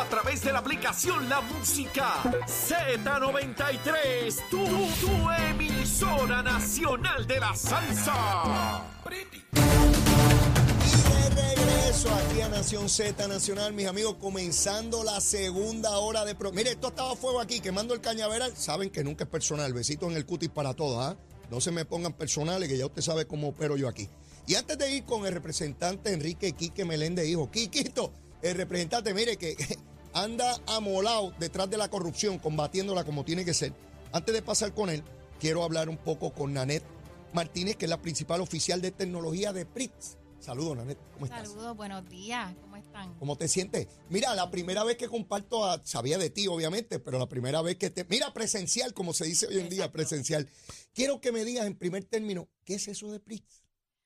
A través de la aplicación La Música Z93. Tu, emisora nacional de la salsa. Y de regreso aquí a Nación Z Nacional, mis amigos, comenzando la segunda hora de... Pro Mire, esto estaba a fuego aquí, quemando el cañaveral. Saben que nunca es personal. Besitos en el cutis para todos, ¿ah? No se me pongan personales, que ya usted sabe cómo opero yo aquí. Y antes de ir con el representante Enrique Quique Meléndez, hijo, Quiquito, el representante, mire que anda amolado detrás de la corrupción, combatiéndola como tiene que ser. Antes de pasar con él, quiero hablar un poco con Nanette Martínez, que es la principal oficial de tecnología de PRITS. Saludos, Nanette. ¿Cómo estás? Saludos, buenos días. ¿Cómo están? ¿Cómo te sientes? Mira, la primera vez que comparto, a- sabía de ti, obviamente, pero la primera vez que te. Mira, presencial, como se dice hoy en día, presencial. Quiero que me digas en primer término, ¿qué es eso de PRITS?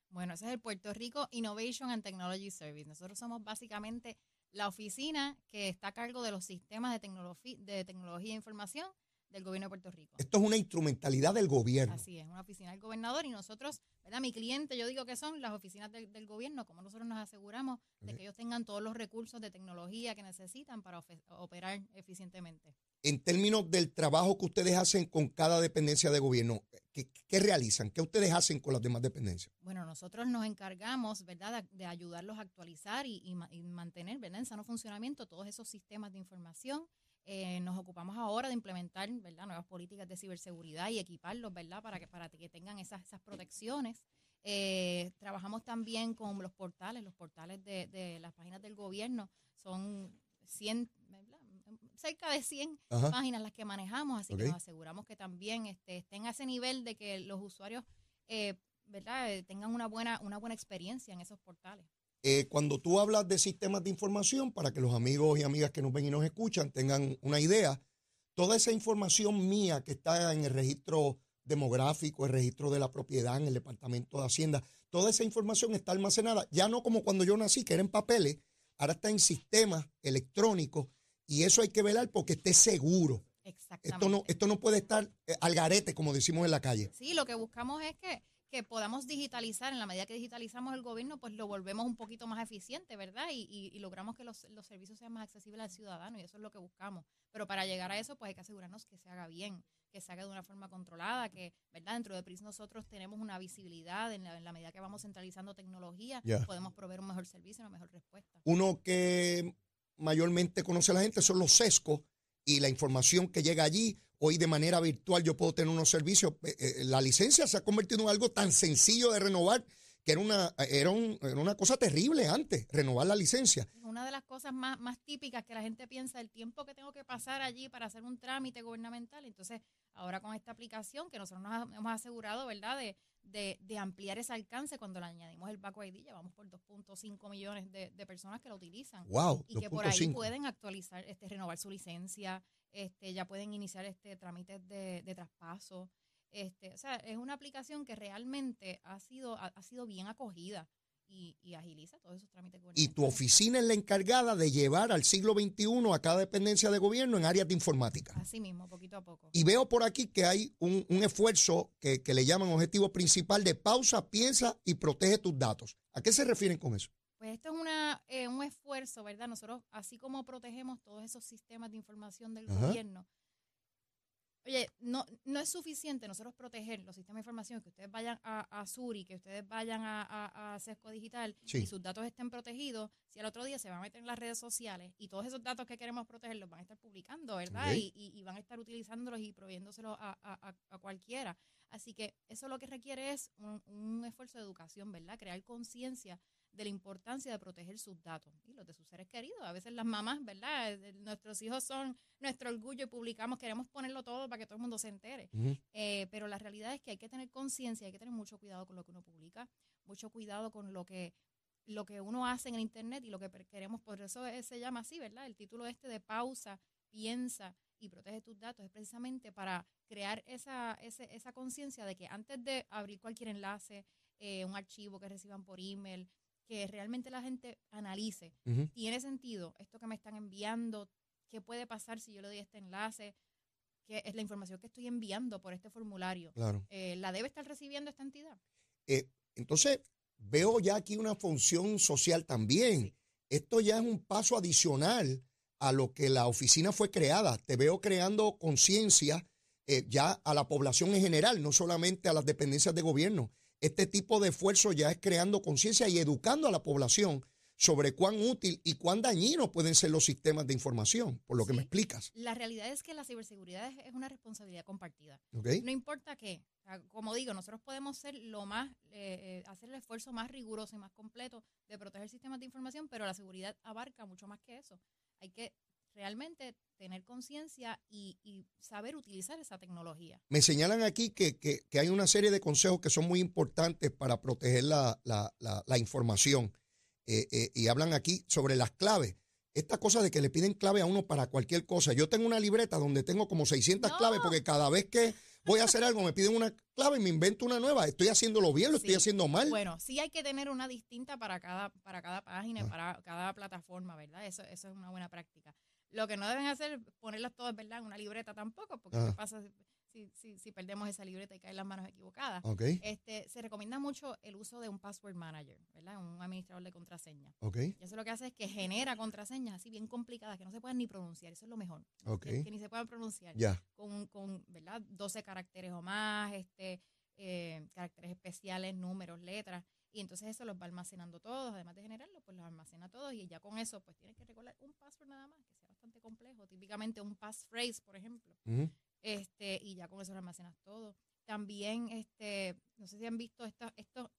Bueno, ese es el Puerto Rico Innovation and Technology Service. Nosotros somos básicamente la oficina que está a cargo de los sistemas de, de tecnología e información del gobierno de Puerto Rico. Esto es una instrumentalidad del gobierno. Así es, una oficina del gobernador y nosotros, ¿verdad? Mi cliente, yo digo que son las oficinas del, del gobierno, como nosotros nos aseguramos de que ellos tengan todos los recursos de tecnología que necesitan para operar eficientemente. En términos del trabajo que ustedes hacen con cada dependencia de gobierno, ¿qué, qué realizan? ¿Qué ustedes hacen con las demás dependencias? Bueno, nosotros nos encargamos, ¿verdad?, de, de ayudarlos a actualizar y, y mantener, ¿verdad?, en sano funcionamiento todos esos sistemas de información. Eh, nos ocupamos ahora de implementar, ¿verdad?, nuevas políticas de ciberseguridad y equiparlos, ¿verdad?, para que, para que tengan esas, esas protecciones. Eh, trabajamos también con los portales, los portales de, de las páginas del gobierno. Son 100, ¿verdad? cerca de 100 Ajá. páginas las que manejamos, así que nos aseguramos que también este, estén a ese nivel de que los usuarios eh, ¿verdad? Tengan una buena, una buena experiencia en esos portales. Eh, cuando tú hablas de sistemas de información, para que los amigos y amigas que nos ven y nos escuchan tengan una idea, toda esa información mía que está en el registro demográfico, el registro de la propiedad, en el Departamento de Hacienda, toda esa información está almacenada, ya no como cuando yo nací, que era en papeles, ahora está en sistemas electrónicos y eso hay que velar porque esté seguro. Exactamente. Esto no, esto no puede estar eh, al garete, como decimos en la calle. Sí, lo que buscamos es que, que podamos digitalizar, en la medida que digitalizamos el gobierno, pues lo volvemos un poquito más eficiente, ¿verdad? Y, y- y logramos que los, los servicios sean más accesibles al ciudadano y eso es lo que buscamos. Pero para llegar a eso, pues hay que asegurarnos que se haga bien, que se haga de una forma controlada, que, ¿verdad? Dentro de PRIS nosotros tenemos una visibilidad en la, en la medida que vamos centralizando tecnología, Ya. podemos proveer un mejor servicio, una mejor respuesta. Uno que mayormente conoce a la gente son los sescos y la información que llega allí. Hoy de manera virtual yo puedo tener unos servicios. Eh, eh, La licencia se ha convertido en algo tan sencillo de renovar que era una, era, un- era una cosa terrible antes, renovar la licencia. Una de las cosas más, más típicas que la gente piensa, el tiempo que tengo que pasar allí para hacer un trámite gubernamental. Entonces, ahora con esta aplicación que nosotros nos hemos asegurado, ¿verdad?, de, de, de ampliar ese alcance cuando le añadimos el Baco ID, ya vamos por 2.5 millones de, de personas que lo utilizan. Wow, Y que por ahí 2.5. pueden actualizar, este, renovar su licencia, este, ya pueden iniciar este trámites de, de traspaso. Este, o sea, es una aplicación que realmente ha sido, ha, ha sido bien acogida y, y agiliza todos esos trámites Y tu oficina es la encargada de llevar al siglo XXI a cada dependencia de gobierno en áreas de informática. Así mismo, poquito a poco. Y veo por aquí que hay un, un esfuerzo que, que le llaman objetivo principal de pausa, piensa y protege tus datos. ¿A qué se refieren con eso? Pues esto es una, eh, un esfuerzo, ¿verdad? Nosotros, así como protegemos todos esos sistemas de información del Ajá. gobierno, oye, no, no es suficiente nosotros proteger los sistemas de información, que ustedes vayan a, a Suri, que ustedes vayan a, a, a Sesco Digital Sí. y sus datos estén protegidos, si al otro día se van a meter en las redes sociales y todos esos datos que queremos proteger los van a estar publicando, ¿verdad? Y, y- y van a estar utilizándolos y proveyéndoselos a, a- a- a cualquiera. Así que eso lo que requiere es un, un esfuerzo de educación, ¿verdad? Crear conciencia de la importancia de proteger sus datos y los de sus seres queridos. A veces las mamás, ¿verdad? Eh, Nuestros hijos son nuestro orgullo y publicamos, queremos ponerlo todo para que todo el mundo se entere. Eh, pero la realidad es que hay que tener conciencia, hay que tener mucho cuidado con lo que uno publica, mucho cuidado con lo que lo que uno hace en el internet y lo que queremos, por eso es- se llama así, ¿verdad? El título este de pausa, piensa y protege tus datos es precisamente para crear esa, ese- esa conciencia de que antes de abrir cualquier enlace, eh, un archivo que reciban por email, que realmente la gente analice, Ujú. ¿tiene sentido esto que me están enviando? ¿Qué puede pasar si yo le doy este enlace? ¿Qué es la información que estoy enviando por este formulario? Claro. Eh, ¿La debe estar recibiendo esta entidad? Eh, entonces, veo ya aquí una función social también. Esto ya es un paso adicional a lo que la oficina fue creada. Te veo creando conciencia eh, ya a la población en general, no solamente a las dependencias de gobierno. Este tipo de esfuerzo ya es creando conciencia y educando a la población sobre cuán útil y cuán dañinos pueden ser los sistemas de información, por lo que me explicas. La realidad es que la ciberseguridad es, una responsabilidad compartida. ¿ok? No importa qué. Como digo, nosotros podemos ser lo más, eh, eh, hacer el esfuerzo más riguroso y más completo de proteger sistemas de información, pero la seguridad abarca mucho más que eso. Hay que realmente tener conciencia y, y saber utilizar esa tecnología. Me señalan aquí que, que- que hay una serie de consejos que son muy importantes para proteger la, la- la- la información. Eh, eh, y hablan aquí sobre las claves. Esta cosa de que le piden clave a uno para cualquier cosa. Yo tengo una libreta donde tengo como 600 No. claves porque cada vez que voy a hacer algo me piden una clave y me invento una nueva. ¿Estoy haciéndolo bien? ¿Lo estoy Sí. haciendo mal? Bueno, sí hay que tener una distinta para cada, para cada página, Ah. para cada plataforma, ¿verdad? Eso, eso es una buena práctica. Lo que no deben hacer es ponerlas todas, ¿verdad? En una libreta tampoco, porque Ah. ¿qué pasa si, si, si perdemos esa libreta y caen las manos equivocadas? Este, se recomienda mucho el uso de un password manager, ¿verdad? Un administrador de contraseña. ok, Y eso lo que hace es que genera contraseñas así bien complicadas que no se pueden ni pronunciar. Eso es lo mejor. Ok. Que, que ni se puedan pronunciar. ya. Con, con, ¿verdad? 12 caracteres o más, este, eh, caracteres especiales, números, letras. Y entonces eso los va almacenando todos. Además de generarlo, pues los almacena todos. Y ya con eso, pues tienes que recordar un password nada más, que sea bastante complejo. Típicamente un passphrase, por ejemplo este y ya con eso lo almacenas todo. También, este, no sé si han visto esto, esto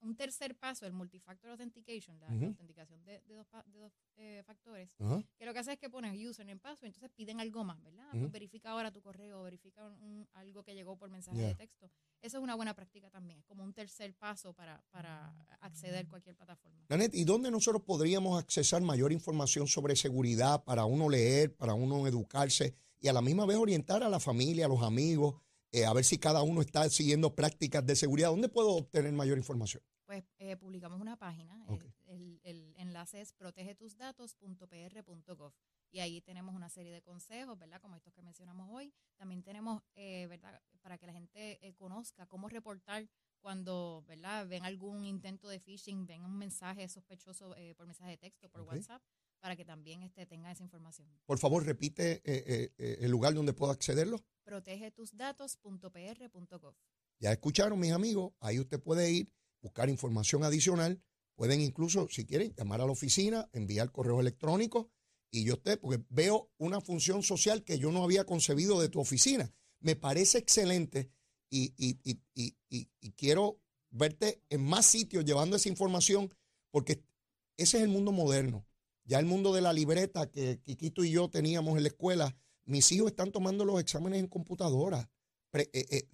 un tercer paso, el multifactor authentication, la, autenticación de, de dos, de dos eh, factores, que lo que hace es que pones username, password, entonces piden algo más, ¿verdad? Ujú. Pues verifica ahora tu correo, verifica un- un- algo que llegó por mensaje de texto. Eso es una buena práctica también, es como un tercer paso para, para acceder a cualquier plataforma. ¿y dónde nosotros podríamos accesar mayor información sobre seguridad para uno leer, para uno educarse y a la misma vez orientar a la familia, a los amigos, eh, a ver si cada uno está siguiendo prácticas de seguridad? ¿Dónde puedo obtener mayor información? Pues eh, publicamos una página, el, el enlace es protegetusdatos.pr.gov y ahí tenemos una serie de consejos, ¿verdad? Como estos que mencionamos hoy. También tenemos, eh, ¿verdad? Para que la gente conozca cómo reportar cuando, ¿verdad? Ven algún intento de phishing, ven un mensaje sospechoso por mensaje de texto, por. WhatsApp, para que también este, tenga esa información. Por favor, repite eh, eh, eh, el lugar donde puedo accederlo. protegetusdatos.pr.gov. Ya escucharon, mis amigos, ahí usted puede ir, buscar información adicional. Pueden incluso, si quieren, llamar a la oficina, enviar correos electrónicos y yo esté, porque veo una función social que yo no había concebido de tu oficina. Me parece excelente y- y- y- y quiero verte en más sitios llevando esa información porque ese es el mundo moderno. Ya el mundo de la libreta que Quiquito y yo teníamos en la escuela, mis hijos están tomando los exámenes en computadora. Pre- eh, eh,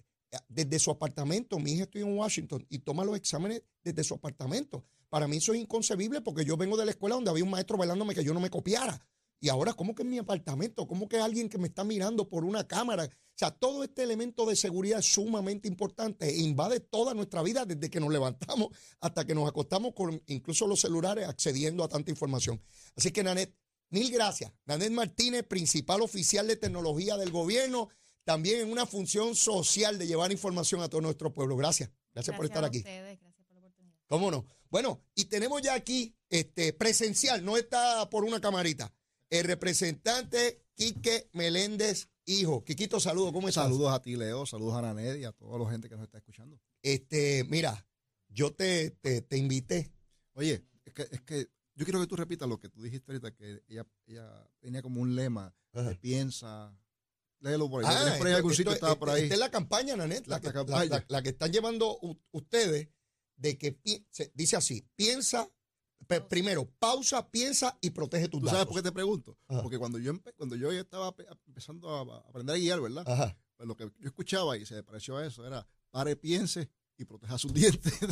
desde su apartamento. Mi hija estudia en Washington y toma los exámenes desde su apartamento. Para mí eso es inconcebible porque yo vengo de la escuela donde había un maestro velándome que yo no me copiara. Y ahora, ¿cómo que en mi apartamento? ¿Cómo que alguien que me está mirando por una cámara? O sea, todo este elemento de seguridad es sumamente importante e invade toda nuestra vida desde que nos levantamos hasta que nos acostamos con incluso los celulares accediendo a tanta información. Así que, Nanet, mil gracias. Nanet Martínez, principal oficial de tecnología del gobierno, también en una función social de llevar información a todo nuestro pueblo. Gracias. Gracias, por estar a aquí. ustedes, gracias por la oportunidad. ¿Cómo no? Bueno, y tenemos ya aquí este presencial, no está por una camarita, el representante Quique Meléndez, hijo. Quiquito, saludos, ¿cómo estás? Saludos a ti, Leo. Saludos a Naned y a toda la gente que nos está escuchando. Este, mira, yo te, te, te invité. Oye, es que, es que yo quiero que tú repitas lo que tú dijiste ahorita, que ella, ella tenía como un lema, Ajá. que piensa. Léelo por ahí. Ah, ¿Tienes por ahí esto- algún esto- sitio estaba por ahí? Esta es la campaña, Nanet, la, La- que, la la- campaña. la- la que están llevando ustedes de que pi- se- dice así, piensa, pe- primero, pausa, piensa y protege tus ¿Tú datos. sabes por qué te pregunto? Ajá. Porque cuando yo, empe- cuando yo estaba pe- empezando a, a aprender a guiar, ¿verdad? Pues lo que yo escuchaba y se me pareció a eso era, pare, piense y proteja sus dientes.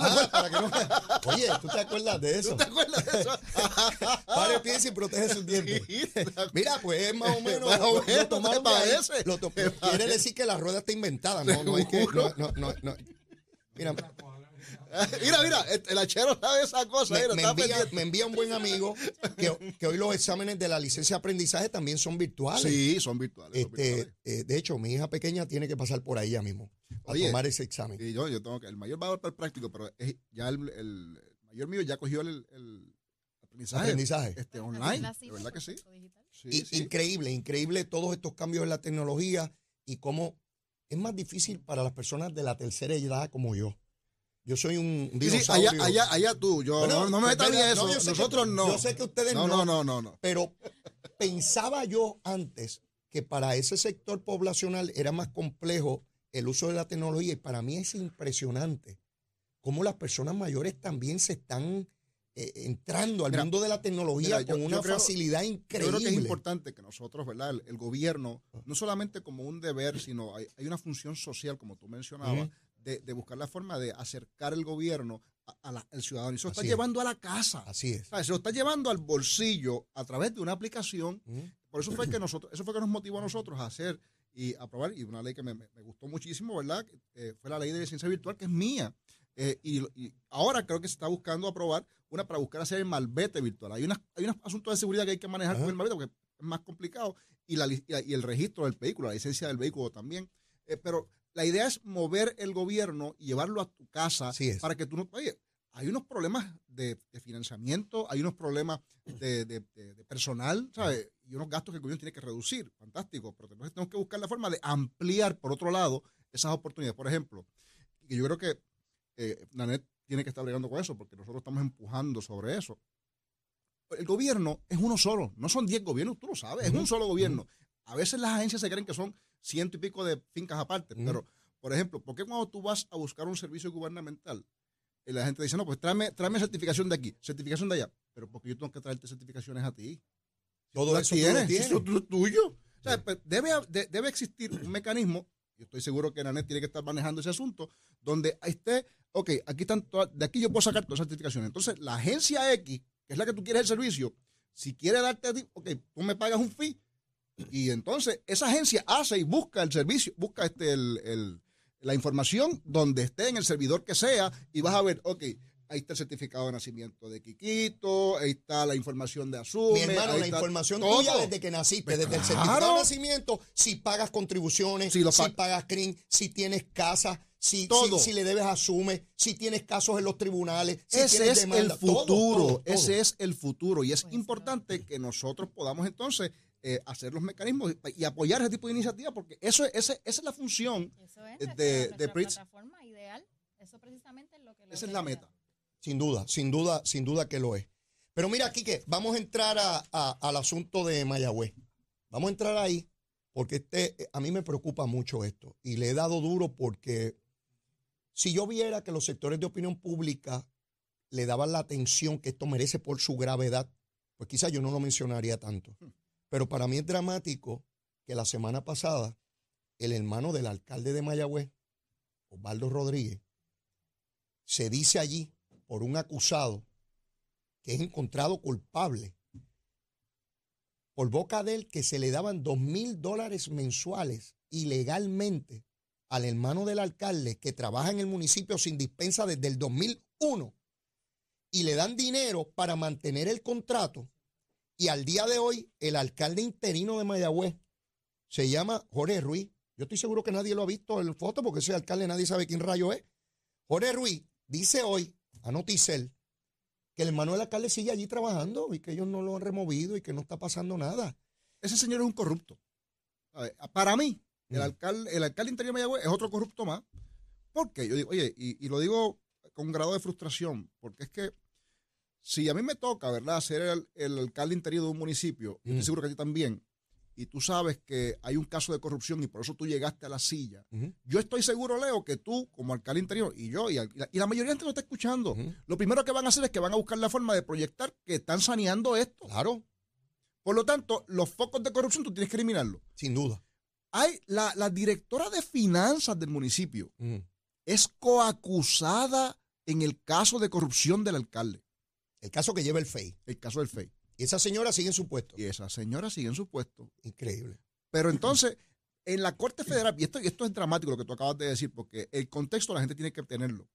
Ah, para que no- Oye, ¿tú te acuerdas de eso? ¿Te acuerdas de eso? Pare, piensa y protege sus dientes. Mira, pues es más o menos. Más o lo- lo menos. Lo ¿Te quiere decir que la rueda está inventada. No, no hay que. No, no, no, no. Mira, mira, mira, este, el hachero sabe esa cosa. me, mira, me está envía, pendiente. me envía un buen amigo que, que hoy los exámenes de la licencia de aprendizaje también son virtuales. Sí, son virtuales. son Este, virtuales. eh, de hecho, mi hija pequeña tiene que pasar por ahí ya mismo a Oye, tomar ese examen. Y yo, yo tengo que, el mayor va para el práctico, pero es- ya el, el mayor mío ya cogió el, el aprendizaje, Aprendizaje. este, online. De verdad que sí. Sí, Y- sí. Increíble, increíble todos estos cambios en la tecnología y cómo es más difícil para las personas de la tercera edad como yo. Yo soy un Sí, sí, dinosaurio. allá, allá, allá tú, yo Bueno, no, no me ni ¿verdad? eso, No, yo sé que- nosotros no. Yo sé que ustedes no, no, no, no, no, no. pero pensaba yo antes que para ese sector poblacional era más complejo el uso de la tecnología y para mí es impresionante cómo las personas mayores también se están eh, entrando al Mira, mundo de la tecnología mira, yo- con yo una creo- facilidad Yo increíble. creo que es importante que nosotros, ¿verdad? El, el gobierno, no solamente como un deber, sino hay, hay una función social, como tú mencionabas. De, de buscar la forma de acercar el gobierno a- la- al ciudadano. Y eso está Así es. llevando a la casa. Así es. Se lo está llevando al bolsillo a través de una aplicación. Por eso fue que nosotros, eso fue que nos motivó a nosotros a hacer y aprobar, y una ley que me, me- gustó muchísimo, ¿verdad? Eh, fue la ley de licencia virtual, que es mía. Eh, y, y ahora creo que se está buscando aprobar una para buscar hacer el malvete virtual. Hay, unas, hay unos asuntos de seguridad que hay que manejar Ajá. con el malvete porque es más complicado. Y, la, y y el registro del vehículo, la licencia del vehículo también. Eh, pero la idea es mover el gobierno y llevarlo a tu casa para que tú no... Oye, hay unos problemas de, de financiamiento, hay unos problemas de, de- de- de personal, ¿sabes? Y unos gastos que el gobierno tiene que reducir. Fantástico. Pero entonces tenemos que buscar la forma de ampliar, por otro lado, esas oportunidades. Por ejemplo, y yo creo que eh, Nanet tiene que estar bregando con eso, porque nosotros estamos empujando sobre eso. El gobierno es uno solo, no son 10 gobiernos, tú lo sabes, es un solo gobierno. A veces las agencias se creen que son ciento y pico de fincas aparte, pero, por ejemplo, ¿por qué cuando tú vas a buscar un servicio gubernamental, y la gente dice, no, pues tráeme, tráeme certificación de aquí, certificación de allá, pero porque yo tengo que traerte certificaciones a ti? Todo Tú eso las tú lo tienes, tienes. eso es tuyo. O sea, pues, debe, de- debe existir un mecanismo, yo estoy seguro que Nanet tiene que estar manejando ese asunto, donde esté, ok, aquí están todas, de aquí yo puedo sacar todas las certificaciones. Entonces, la agencia X, que es la que tú quieres el servicio, si quiere darte a ti, ok, tú me pagas un fee, y entonces esa agencia hace y busca el servicio, busca este el, el- la información donde esté en el servidor que sea, y vas a ver, ok, ahí está el certificado de nacimiento de Quiquito, ahí está la información de Asume. Mi hermano, ahí la está información todo. tuya desde que naciste, Pues desde el certificado de nacimiento, si pagas contribuciones, Si lo si pa- pagas CRIM, si tienes casa, si, Todo. si, si le debes asume, si tienes casos en los tribunales, si ese tienes es demanda, el futuro, todo, todo. ese es el futuro y es Pues, importante que nosotros podamos entonces eh, hacer los mecanismos y, y apoyar ese tipo de iniciativas porque eso, ese- esa es la función, Eso es de- de plataforma ideal. Eso precisamente es lo que... lo esa es la meta. Sin duda, sin duda, sin duda que lo es. Pero mira, Quique, vamos a entrar a- a- al asunto de Mayagüez. Vamos a entrar ahí porque este, a mí me preocupa mucho esto y le he dado duro porque si yo viera que los sectores de opinión pública le daban la atención que esto merece por su gravedad, pues quizás yo no lo mencionaría tanto. Pero para mí es dramático que la semana pasada el hermano del alcalde de Mayagüez, Osvaldo Rodríguez, se dice allí por un acusado que es encontrado culpable por boca de él que se le daban dos mil dólares mensuales ilegalmente al hermano del alcalde que trabaja en el municipio sin dispensa desde el 2001 y le dan dinero para mantener el contrato y al día de hoy el alcalde interino de Mayagüez se llama Jorge Ruiz. Yo estoy seguro que nadie lo ha visto en foto porque ese alcalde nadie sabe quién rayo es. Jorge Ruiz dice hoy a Noticel que el hermano del alcalde sigue allí trabajando y que ellos no lo han removido y que no está pasando nada. Ese señor es un corrupto. Para mí, el Mm. alcalde, el alcalde interior de Mayagüez es otro corrupto más. ¿Por qué? Yo digo, oye, y, y lo digo con un grado de frustración, porque es que si a mí me toca, ¿verdad?, ser el, el alcalde interior de un municipio, Mm. estoy seguro que a ti también, y tú sabes que hay un caso de corrupción y por eso tú llegaste a la silla, yo estoy seguro, Leo, que tú, como alcalde interior, y yo, y, la, y la mayoría de gente lo está escuchando, lo primero que van a hacer es que van a buscar la forma de proyectar que están saneando esto. Claro, Por lo tanto, los focos de corrupción tú tienes que eliminarlos. sin duda. Hay la, la directora de finanzas del municipio, Ujú. es coacusada en el caso de corrupción del alcalde, El caso que lleva el FEI. el caso del FEI. Y esa señora sigue en su puesto. Y esa señora sigue en su puesto. Increíble. Pero entonces, en la Corte Federal, y esto, y esto es dramático lo que tú acabas de decir, porque el contexto la gente tiene que tenerlo.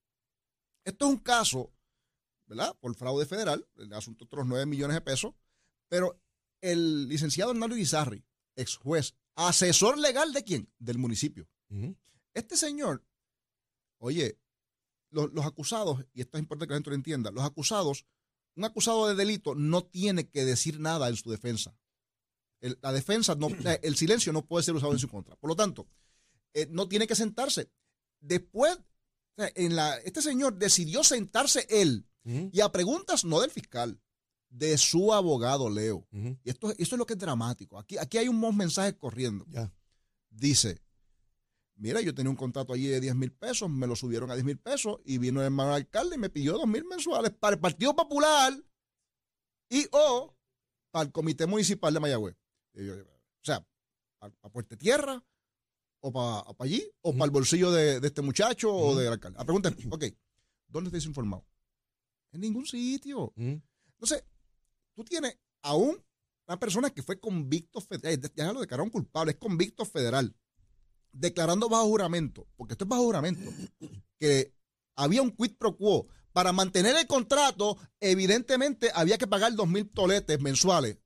Esto es un caso, ¿verdad? Por fraude federal, el asunto de otros 9 millones de pesos, pero el licenciado Hernando Guizarri, ex juez, asesor legal de quién? Del municipio. Este señor, oye, los, los acusados, y esto es importante que la gente lo entienda, los acusados, un acusado de delito no tiene que decir nada en su defensa. El- la defensa, no, eh, el silencio no puede ser usado en su contra. Por lo tanto, eh, no tiene que sentarse. Después, en la, este señor decidió sentarse él y a preguntas no del fiscal, de su abogado, Leo. Y esto, esto es lo que es dramático. Aquí, aquí hay unos mensajes corriendo dice, mira, yo tenía un contrato allí de 10 mil pesos, me lo subieron a 10 mil pesos y vino el hermano alcalde y me pidió 2 mil mensuales para el Partido Popular y o para el Comité Municipal de Mayagüez. Yo, o sea, para Puerto Tierra o para allí o para el bolsillo de, de este muchacho o del alcalde. La pregunta es, ok, ¿dónde te informado? En ningún sitio. Entonces, tú tienes aún una persona que fue convicto federal, ya lo declararon culpable, es convicto federal, declarando bajo juramento, porque esto es bajo juramento, que había un quid pro quo. Para mantener el contrato, evidentemente había que pagar dos mil toletes mensuales.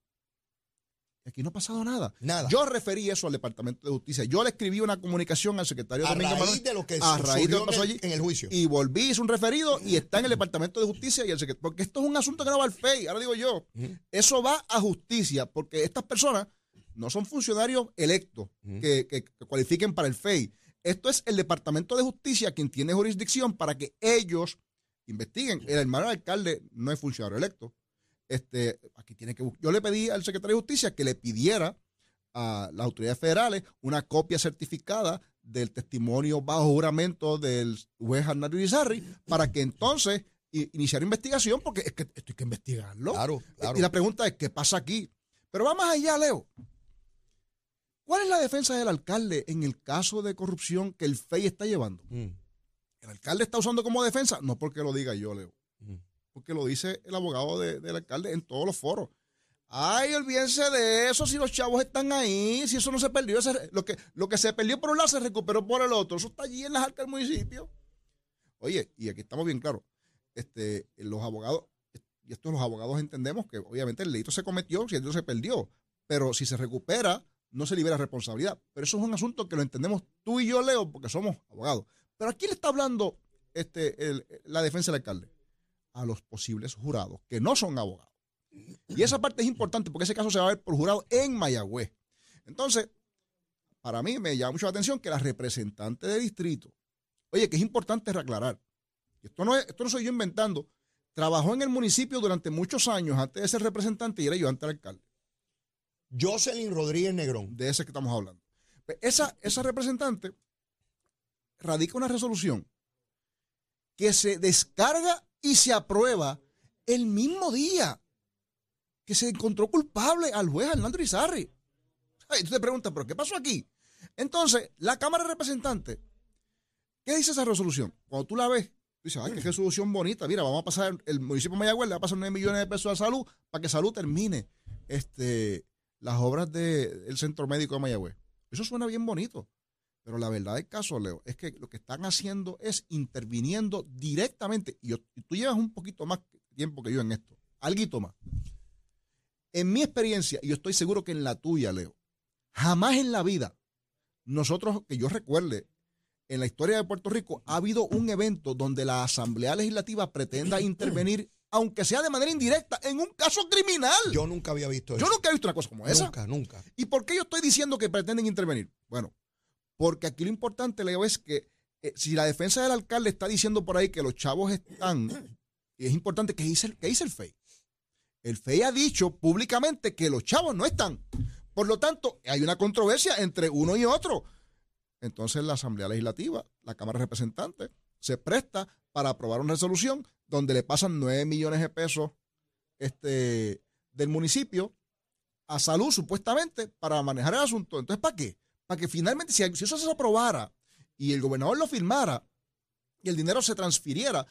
Aquí no ha pasado nada. Nada. Yo referí eso al Departamento de Justicia. Yo le escribí una comunicación al secretario a Domingo raíz Manuel de lo que a raíz de lo que pasó en, el, allí. en el juicio. y volví, hice un referido y está en el Departamento de Justicia y el secretario. Porque esto es un asunto que no va al FEI, ahora digo yo. Eso va a justicia, porque estas personas no son funcionarios electos que, que- que cualifiquen para el FEI. Esto es el Departamento de Justicia quien tiene jurisdicción para que ellos investiguen. El hermano del alcalde no es funcionario electo. Este, aquí tiene que Yo le pedí al secretario de Justicia que le pidiera a las autoridades federales una copia certificada del testimonio bajo juramento del juez Arnaldo Irizarry para que entonces i- iniciar investigación, porque es que esto hay que investigarlo. Claro, claro. Y la pregunta es, ¿qué pasa aquí? Pero va más allá, Leo. ¿Cuál es la defensa del alcalde en el caso de corrupción que el FEI está llevando? Mm. El alcalde está usando como defensa, no porque lo diga yo, Leo. Porque lo dice el abogado de- del alcalde en todos los foros. Ay, olvídense de eso, si los chavos están ahí, si eso no se perdió, lo, que, lo que se perdió por un lado se recuperó por el otro, eso está allí en las arcas del municipio. Oye, y aquí estamos bien claros, este, los abogados, y esto los abogados entendemos que obviamente el delito se cometió, si el delito se perdió, pero si se recupera, no se libera responsabilidad. Pero eso es un asunto que lo entendemos tú y yo, Leo, porque somos abogados. Pero ¿a quién le está hablando este, la defensa del alcalde? A los posibles jurados, que no son abogados. Y esa parte es importante porque ese caso se va a ver por jurado en Mayagüez. Entonces, para mí me llama mucho la atención que la representante de distrito, oye, que es importante aclarar, y esto no, es, esto no soy yo inventando, trabajó en el municipio durante muchos años antes de ser representante y era yo antes alcalde, Jocelyn Rodríguez Negrón. de ese que estamos hablando. Pues Esa, esa representante radica una resolución que se descarga y se aprueba el mismo día que se encontró culpable al juez Hernando Izarri. Y tú te preguntas, ¿pero qué pasó aquí? Entonces, la Cámara de Representantes, ¿qué dice esa resolución? Cuando tú la ves, tú dices, ay, qué resolución bonita. Mira, vamos a pasar, el municipio de Mayagüez le va a pasar 9 millones de pesos a salud para que salud termine este, las obras del centro médico de Mayagüez. Eso suena bien bonito. Pero la verdad del caso, Leo, es que lo que están haciendo es interviniendo directamente. Y, yo- y tú llevas un poquito más tiempo que yo en esto. Alguito más. En mi experiencia, y yo estoy seguro que en la tuya, Leo, jamás en la vida, nosotros, que yo recuerde, en la historia de Puerto Rico, ha habido un evento donde la Asamblea Legislativa pretenda intervenir, aunque sea de manera indirecta, en un caso criminal. Yo, Yo nunca había visto eso. nunca he visto una cosa como esa. Nunca, nunca. ¿Y por qué yo estoy diciendo que pretenden intervenir? Bueno, porque aquí lo importante, Leo, es que eh, si la defensa del alcalde está diciendo por ahí que los chavos están, y es importante que dice, que dice el FEI. El FEI ha dicho públicamente que los chavos no están. Por lo tanto, hay una controversia entre uno y otro. Entonces la Asamblea Legislativa, la Cámara de Representantes, se presta para aprobar una resolución donde le pasan 9 millones de pesos este, del municipio a salud supuestamente para manejar el asunto. Entonces, ¿para qué? Para que finalmente, si, si eso se aprobara y el gobernador lo firmara, y el dinero se transfiriera,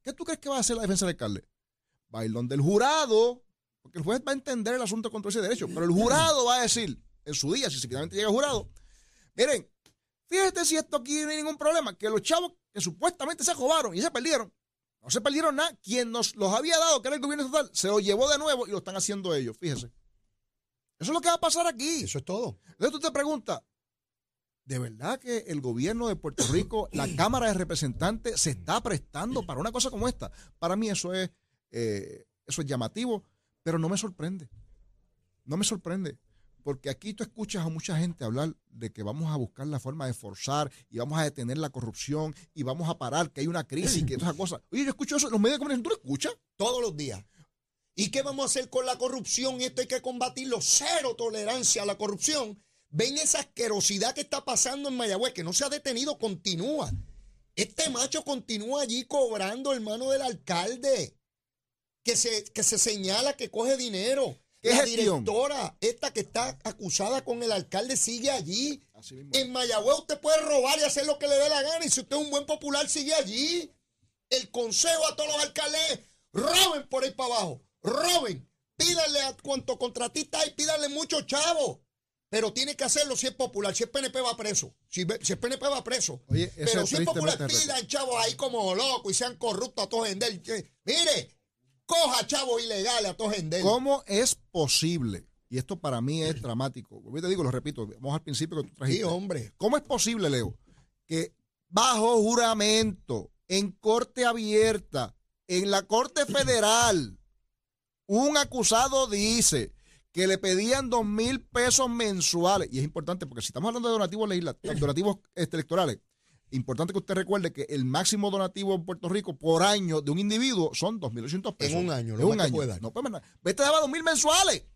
¿qué tú crees que va a hacer la defensa del alcalde? Va a ir donde el jurado, porque el juez va a entender el asunto contra ese derecho, pero el jurado va a decir en su día, si finalmente llega el jurado, miren, fíjate si esto aquí no hay ningún problema, que los chavos que supuestamente se robaron y se perdieron, no se perdieron nada, quien nos los había dado, que era el gobierno estatal, se los llevó de nuevo y lo están haciendo ellos, fíjese. Eso es lo que va a pasar aquí. Eso es todo. Entonces tú te preguntas, ¿de verdad que el gobierno de Puerto Rico, la Cámara de Representantes, se está prestando para una cosa como esta? Para mí eso es, eh, eso es llamativo, pero no me sorprende. No me sorprende. Porque aquí tú escuchas a mucha gente hablar de que vamos a buscar la forma de forzar y vamos a detener la corrupción y vamos a parar, que hay una crisis, que esas cosas. Oye, yo escucho eso en los medios de comunicación, ¿tú lo escuchas? Todos los días. ¿Y qué vamos a hacer con la corrupción? Esto hay que combatirlo. Cero tolerancia a la corrupción. Ven esa asquerosidad que está pasando en Mayagüez, que no se ha detenido, continúa. Este macho continúa allí cobrando, hermano del alcalde, que se, que se señala que coge dinero. La directora, esta que está acusada con el alcalde, sigue allí. En Mayagüez usted puede robar y hacer lo que le dé la gana. Y si usted es un buen popular, sigue allí. El consejo a todos los alcaldes, roben por ahí para abajo. Roben. Pídanle a cuanto contratista hay, pídanle mucho chavo. Pero tiene que hacerlo si es popular. Si es PNP va preso. Si, si es PNP va preso. Pero si es popular, pidan chavos ahí como locos y sean corruptos a todos en Mire, coja chavos ilegales a todos en ¿Cómo es posible? Y esto para mí es dramático. Yo te digo, lo repito, vamos al principio que tú trajiste. Sí, hombre. ¿Cómo es posible, Leo, que bajo juramento, en corte abierta, en la corte federal, un acusado dice que le pedían dos mil pesos mensuales, y es importante porque si estamos hablando de donativos legislativos, donativos este, electorales, importante que usted recuerde que el máximo donativo en Puerto Rico por año de un individuo son 2.800 pesos. En un año, en un año. No, pues, vete a dos mil mensuales.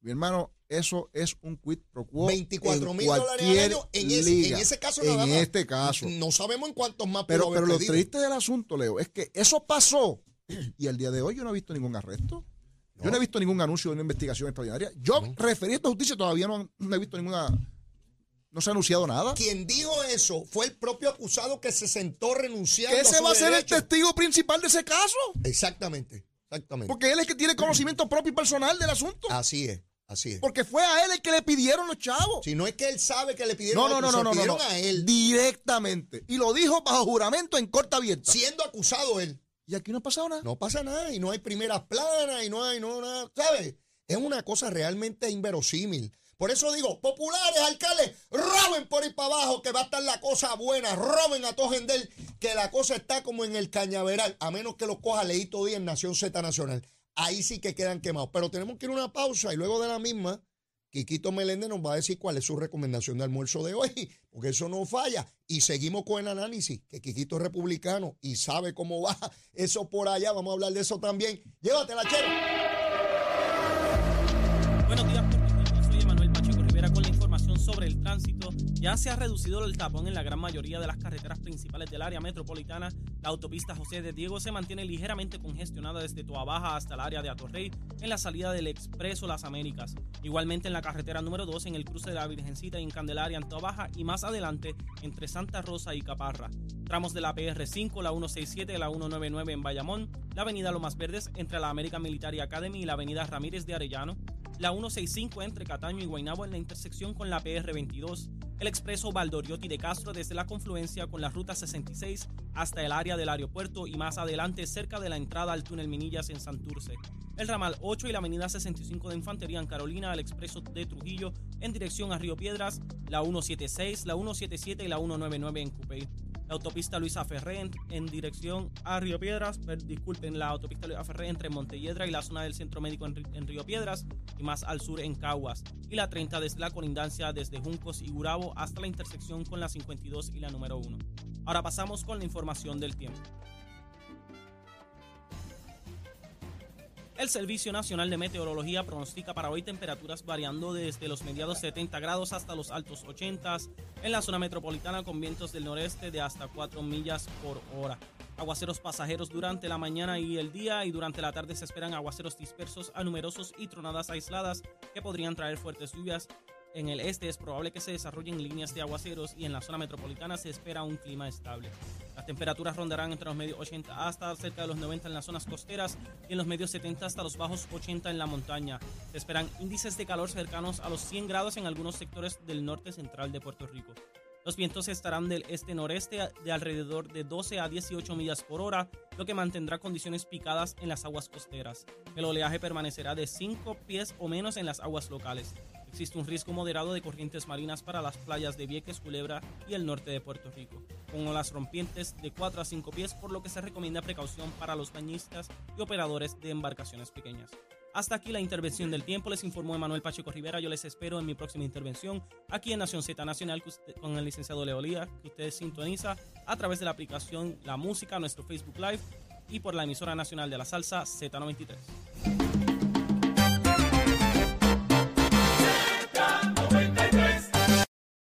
Mi hermano, eso es un quid pro quo. 24 mil dólares al año en ese, en ese caso nada En este caso. No sabemos en cuántos más Pero, pero lo triste del asunto, Leo, es que eso pasó y al día de hoy yo no he visto ningún arresto. Yo no he visto ningún anuncio de una investigación extraordinaria. Yo referí a esta justicia todavía no, he visto ninguna. No se ha anunciado nada. Quien dijo eso fue el propio acusado que se sentó renunciando. Ese va a ser el testigo principal de ese caso. Exactamente, exactamente. Porque él es el que tiene conocimiento propio y personal del asunto. Así es. Así es. Porque fue a él el que le pidieron los chavos. Si no es que él sabe que le pidieron, no, no, no, no, no, a él. Directamente. Y lo dijo bajo juramento en corta abierta. Siendo acusado él. Y aquí no ha pasado nada. No pasa nada y no hay primeras planas y no hay no, nada, ¿sabes? Es una cosa realmente inverosímil. Por eso digo, populares, alcaldes, roben por ahí para abajo, que va a estar la cosa buena, roben a Tojendel, que la cosa está como en el cañaveral, a menos que lo coja Leito Díaz en Nación Z Nacional. Ahí sí que quedan quemados. Pero tenemos que ir a una pausa y luego de la misma Quiquito Meléndez nos va a decir cuál es su recomendación de almuerzo de hoy, porque eso no falla. Y seguimos con el análisis, que Quiquito es republicano y sabe cómo va eso por allá. Vamos a hablar de eso también. Llévatela, chero. Buenos Ya se ha reducido el tapón en la gran mayoría de las carreteras principales del área metropolitana. La autopista José de Diego se mantiene ligeramente congestionada desde Toa Baja hasta el área de Atorrey en la salida del Expreso Las Américas. Igualmente en la carretera número 2 en el cruce de la Virgencita y en Candelaria en Toa Baja y más adelante entre Santa Rosa y Caparra. Tramos de la PR5, la 167 y la 199 en Bayamón, la avenida Lomas Verdes entre la American Military Academy y la avenida Ramírez de Arellano, la 165 entre Cataño y Guaynabo en la intersección con la PR22, el expreso Valdoriotti de Castro desde la confluencia con la ruta 66 hasta el área del aeropuerto y más adelante cerca de la entrada al túnel Minillas en Santurce. El ramal 8 y la avenida 65 de Infantería en Carolina, el expreso de Trujillo en dirección a Río Piedras, la 176, la 177 y la 199 en Cupey la autopista Luisa Ferré en, dirección a Río Piedras, disculpen, la autopista Luisa Ferré entre Montelledra y la zona del Centro Médico en, Río Piedras y más al sur en Caguas, y la 30 desde la colindancia desde Juncos y Gurabo hasta la intersección con la 52 y la número 1. Ahora pasamos con la información del tiempo. El Servicio Nacional de Meteorología pronostica para hoy temperaturas variando desde los mediados 70 grados hasta los altos 80 en la zona metropolitana con vientos del noreste de hasta 4 millas por hora. Aguaceros pasajeros durante la mañana y el día y durante la tarde se esperan aguaceros dispersos a numerosos y tronadas aisladas que podrían traer fuertes lluvias en el este es probable que se desarrollen líneas de aguaceros y en la zona metropolitana se espera un clima estable. Las temperaturas rondarán entre los medios 80 hasta cerca de los 90 en las zonas costeras y en los medios 70 hasta los bajos 80 en la montaña. Se esperan índices de calor cercanos a los 100 grados en algunos sectores del norte central de Puerto Rico. Los vientos estarán del este-noreste de alrededor de 12 a 18 millas por hora, lo que mantendrá condiciones picadas en las aguas costeras. El oleaje permanecerá de 5 pies o menos en las aguas locales. Existe un riesgo moderado de corrientes marinas para las playas de Vieques, Culebra y el norte de Puerto Rico, con olas rompientes de 4 a 5 pies, por lo que se recomienda precaución para los bañistas y operadores de embarcaciones pequeñas. Hasta aquí la intervención del tiempo. Les informó Emanuel Pacheco Rivera. Yo les espero en mi próxima intervención aquí en Nación Z Nacional con el licenciado Leo Lía, que ustedes sintoniza a través de la aplicación La Música, nuestro Facebook Live y por la emisora nacional de la salsa Z93.